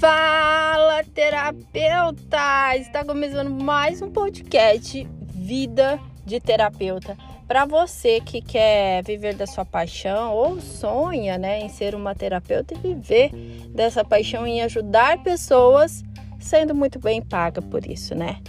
Fala, terapeuta! Está começando mais um podcast Vida de Terapeuta. Para você que quer viver da sua paixão ou sonha, né, em ser uma terapeuta e viver dessa paixão em ajudar pessoas, sendo muito bem paga por isso, né?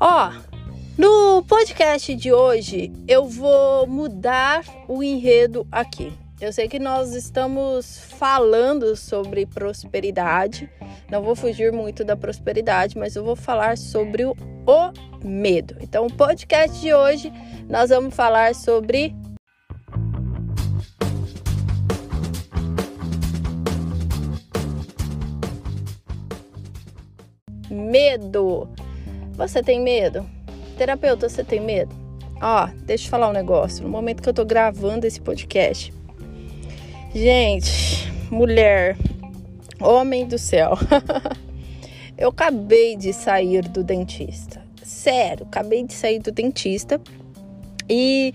Ó, no podcast de hoje eu vou mudar o enredo aqui. Eu sei que nós estamos falando sobre prosperidade. Não vou fugir muito da prosperidade, mas eu vou falar sobre o, o medo. Então, o podcast de hoje nós vamos falar sobre medo. Você tem medo? Terapeuta, você tem medo? Ó, deixa eu falar um negócio. No momento que eu tô gravando esse podcast, Gente, mulher, homem do céu. eu acabei de sair do dentista. Sério, acabei de sair do dentista. E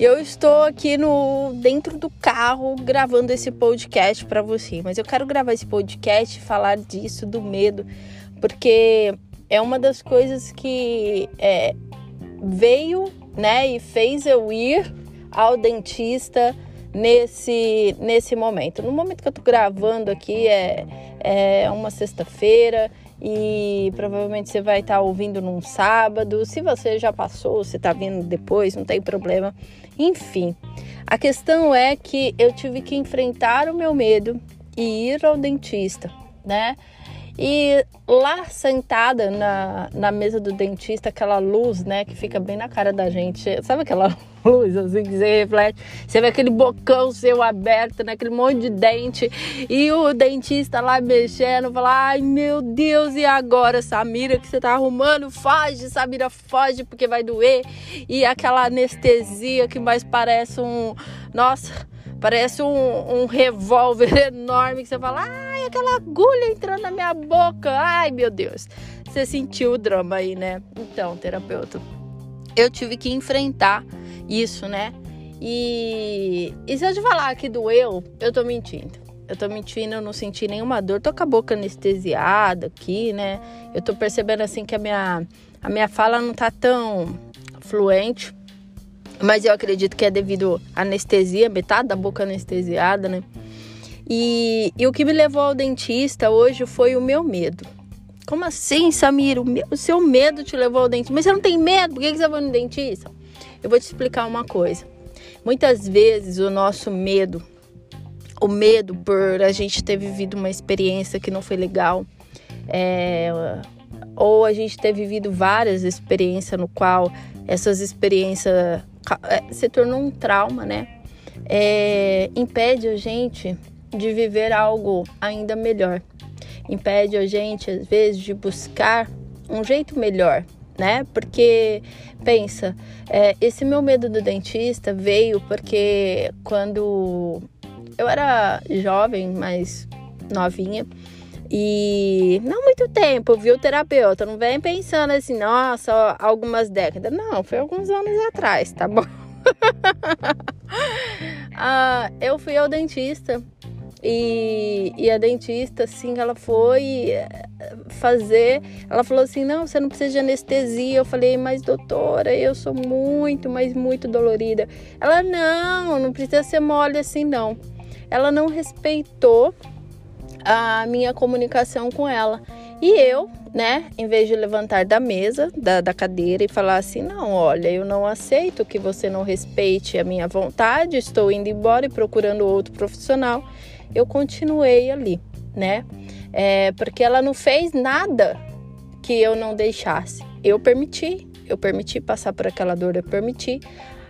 eu estou aqui no dentro do carro gravando esse podcast para você, mas eu quero gravar esse podcast e falar disso do medo, porque é uma das coisas que é, veio, né, e fez eu ir ao dentista nesse, nesse momento. No momento que eu tô gravando aqui é, é uma sexta-feira e provavelmente você vai estar tá ouvindo num sábado. Se você já passou, você tá vindo depois, não tem problema. Enfim, a questão é que eu tive que enfrentar o meu medo e ir ao dentista, né? E lá sentada na, na mesa do dentista, aquela luz, né, que fica bem na cara da gente. Sabe aquela luz assim que você reflete? Você vê aquele bocão seu aberto, né, aquele monte de dente. E o dentista lá mexendo, fala: Ai meu Deus, e agora, Samira, que você tá arrumando? Foge, Samira, foge porque vai doer. E aquela anestesia que mais parece um. Nossa Parece um, um revólver enorme que você fala, ai, aquela agulha entrando na minha boca, ai meu Deus. Você sentiu o drama aí, né? Então, terapeuta, eu tive que enfrentar isso, né? E, e se eu te falar que doeu, eu tô mentindo. Eu tô mentindo, eu não senti nenhuma dor. Tô com a boca anestesiada aqui, né? Eu tô percebendo assim que a minha, a minha fala não tá tão fluente. Mas eu acredito que é devido à anestesia, metade da boca anestesiada, né? E, e o que me levou ao dentista hoje foi o meu medo. Como assim, Samir? O, meu, o seu medo te levou ao dentista? Mas você não tem medo? Por que você vai no dentista? Eu vou te explicar uma coisa. Muitas vezes o nosso medo, o medo por a gente ter vivido uma experiência que não foi legal, é, ou a gente ter vivido várias experiências no qual essas experiências se tornou um trauma, né? É, impede a gente de viver algo ainda melhor. Impede a gente, às vezes, de buscar um jeito melhor, né? Porque, pensa, é, esse meu medo do dentista veio porque quando eu era jovem, mais novinha, e não muito tempo, viu, terapeuta? Não vem pensando assim, nossa, algumas décadas. Não, foi alguns anos atrás, tá bom? ah, eu fui ao dentista e, e, a dentista, assim, ela foi eh, fazer. Ela falou assim: não, você não precisa de anestesia. Eu falei, mas doutora, eu sou muito, mas muito dolorida. Ela, não, não precisa ser mole assim, não. Ela não respeitou a minha comunicação com ela. E eu, né, em vez de levantar da mesa, da, da cadeira e falar assim: não, olha, eu não aceito que você não respeite a minha vontade, estou indo embora e procurando outro profissional, eu continuei ali, né? É, porque ela não fez nada que eu não deixasse. Eu permiti, eu permiti passar por aquela dor, eu permiti.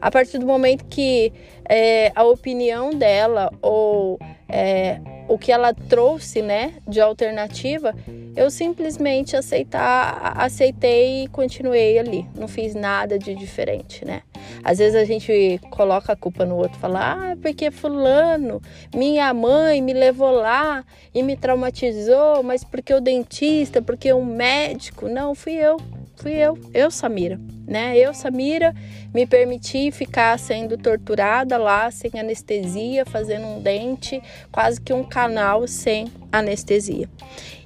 A partir do momento que é, a opinião dela ou é, o que ela trouxe, né, de alternativa, eu simplesmente aceitar, aceitei e continuei ali. Não fiz nada de diferente, né? Às vezes a gente coloca a culpa no outro, fala: "Ah, porque fulano, minha mãe me levou lá e me traumatizou, mas porque o dentista, porque o médico, não fui eu. Fui eu, eu, Samira, né? Eu, Samira, me permiti ficar sendo torturada lá sem anestesia, fazendo um dente, quase que um canal sem anestesia.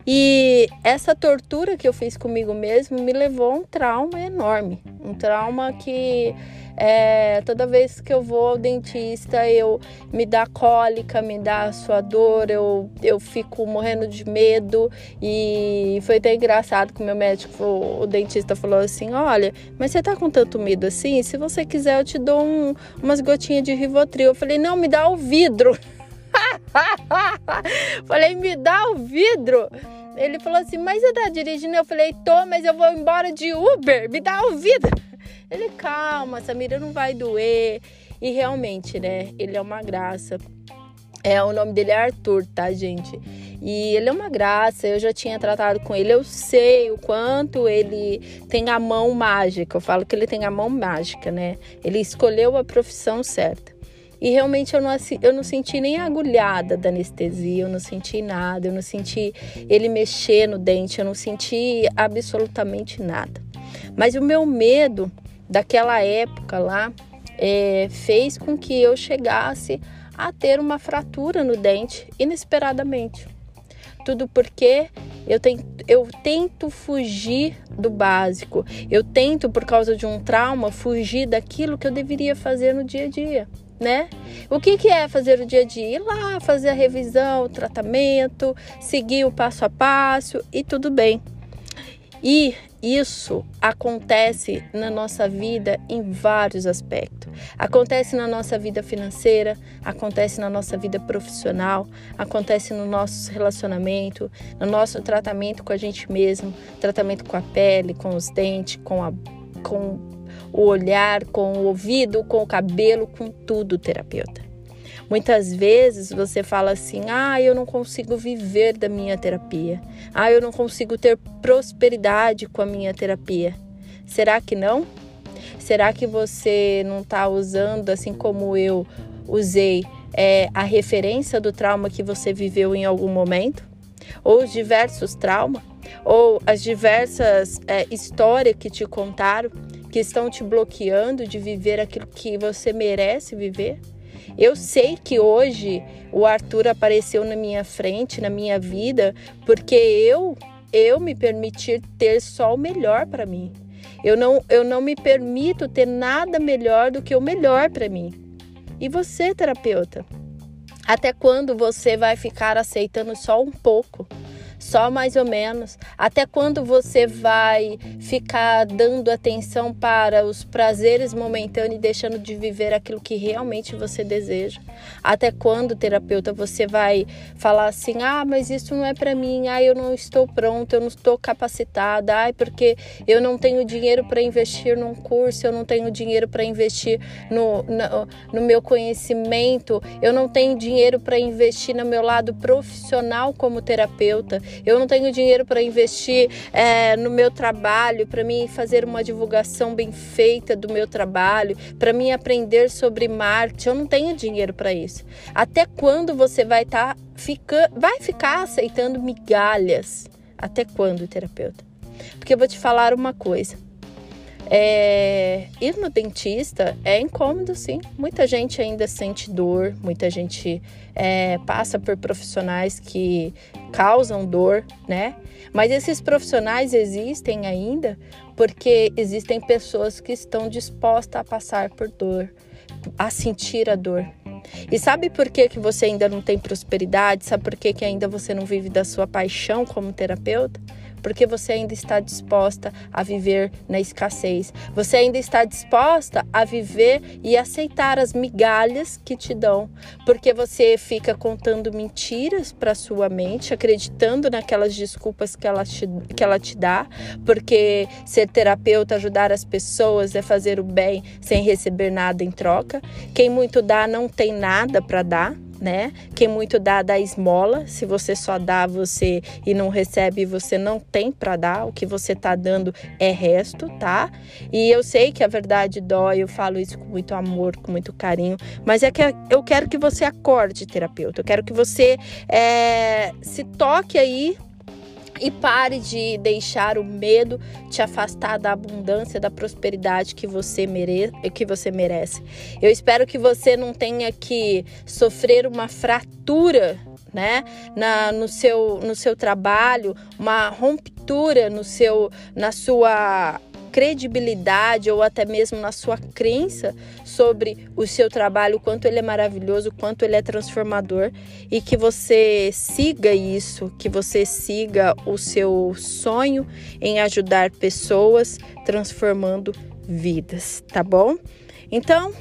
E essa tortura que eu fiz comigo mesmo me levou a um trauma enorme, um trauma que é, toda vez que eu vou ao dentista, eu me dá cólica, me dá suador, eu, eu fico morrendo de medo. E foi até engraçado que o meu médico, o dentista, falou assim: Olha, mas você tá com tanto medo assim? Se você quiser, eu te dou um, umas gotinhas de Rivotril. Eu falei: Não, me dá o vidro. falei: Me dá o vidro. Ele falou assim: Mas você tá dirigindo? Eu falei: Tô, mas eu vou embora de Uber, me dá o vidro. Ele, calma, Samira, não vai doer. E realmente, né? Ele é uma graça. É, o nome dele é Arthur, tá, gente? E ele é uma graça, eu já tinha tratado com ele, eu sei o quanto ele tem a mão mágica. Eu falo que ele tem a mão mágica, né? Ele escolheu a profissão certa. E realmente eu não, eu não senti nem a agulhada da anestesia, eu não senti nada, eu não senti ele mexer no dente, eu não senti absolutamente nada. Mas o meu medo daquela época lá é, fez com que eu chegasse a ter uma fratura no dente inesperadamente. Tudo porque eu, tento, eu tento fugir do básico. Eu tento, por causa de um trauma, fugir daquilo que eu deveria fazer no dia a dia, né? O que, que é fazer o dia a dia? Ir lá, fazer a revisão, o tratamento, seguir o passo a passo e tudo bem. E isso acontece na nossa vida em vários aspectos. Acontece na nossa vida financeira, acontece na nossa vida profissional, acontece no nosso relacionamento, no nosso tratamento com a gente mesmo, tratamento com a pele, com os dentes, com, a, com o olhar, com o ouvido, com o cabelo, com tudo, terapeuta. Muitas vezes você fala assim: ah, eu não consigo viver da minha terapia. Ah, eu não consigo ter prosperidade com a minha terapia. Será que não? Será que você não está usando, assim como eu usei, é, a referência do trauma que você viveu em algum momento? Ou os diversos traumas? Ou as diversas é, histórias que te contaram que estão te bloqueando de viver aquilo que você merece viver? Eu sei que hoje o Arthur apareceu na minha frente, na minha vida, porque eu eu me permitir ter só o melhor para mim. Eu não eu não me permito ter nada melhor do que o melhor para mim. E você, terapeuta? Até quando você vai ficar aceitando só um pouco? Só mais ou menos. Até quando você vai ficar dando atenção para os prazeres momentâneos e deixando de viver aquilo que realmente você deseja? Até quando, terapeuta, você vai falar assim: "Ah, mas isso não é para mim. Ah, eu não estou pronto, eu não estou capacitada. Ah, porque eu não tenho dinheiro para investir num curso, eu não tenho dinheiro para investir no, no, no meu conhecimento, eu não tenho dinheiro para investir no meu lado profissional como terapeuta eu não tenho dinheiro para investir é, no meu trabalho, para mim fazer uma divulgação bem feita do meu trabalho, para mim aprender sobre marketing, eu não tenho dinheiro para isso. Até quando você vai estar tá fica, vai ficar aceitando migalhas? Até quando, terapeuta? Porque eu vou te falar uma coisa. É, ir no dentista é incômodo, sim. Muita gente ainda sente dor, muita gente é, passa por profissionais que causam dor, né? Mas esses profissionais existem ainda porque existem pessoas que estão dispostas a passar por dor, a sentir a dor. E sabe por que, que você ainda não tem prosperidade? Sabe por que, que ainda você não vive da sua paixão como terapeuta? Porque você ainda está disposta a viver na escassez. Você ainda está disposta a viver e aceitar as migalhas que te dão, porque você fica contando mentiras para sua mente, acreditando naquelas desculpas que ela, te, que ela te dá, porque ser terapeuta, ajudar as pessoas é fazer o bem sem receber nada em troca. Quem muito dá não tem nada para dar né? Quem muito dá, dá esmola. Se você só dá você e não recebe, você não tem para dar. O que você tá dando é resto, tá? E eu sei que a verdade dói, eu falo isso com muito amor, com muito carinho, mas é que eu quero que você acorde, terapeuta. Eu quero que você é, se toque aí E pare de deixar o medo te afastar da abundância, da prosperidade que você, mere que você merece. Eu espero que você não tenha que sofrer uma fratura né, na, no, seu, no seu trabalho, uma ruptura no seu, na sua credibilidade ou até mesmo na sua crença sobre o seu trabalho, o quanto ele é maravilhoso, o quanto ele é transformador e que você siga isso, que você siga o seu sonho em ajudar pessoas transformando vidas, tá bom? Então,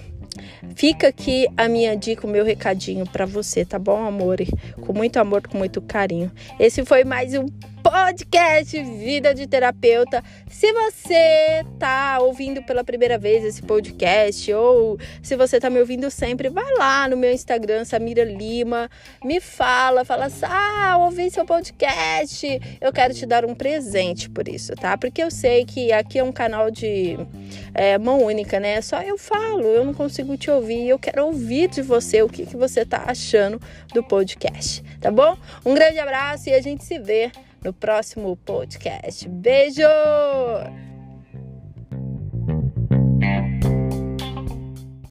Fica aqui a minha dica, o meu recadinho para você, tá bom, amor? Com muito amor, com muito carinho. Esse foi mais um podcast Vida de Terapeuta. Se você tá ouvindo pela primeira vez esse podcast ou se você tá me ouvindo sempre, vai lá no meu Instagram, Samira Lima, me fala, fala assim: "Ah, ouvi seu podcast, eu quero te dar um presente por isso, tá? Porque eu sei que aqui é um canal de é, mão única, né? Só eu falo, eu não consigo te ouvir, eu quero ouvir de você o que, que você tá achando do podcast, tá bom? Um grande abraço e a gente se vê no próximo podcast. Beijo!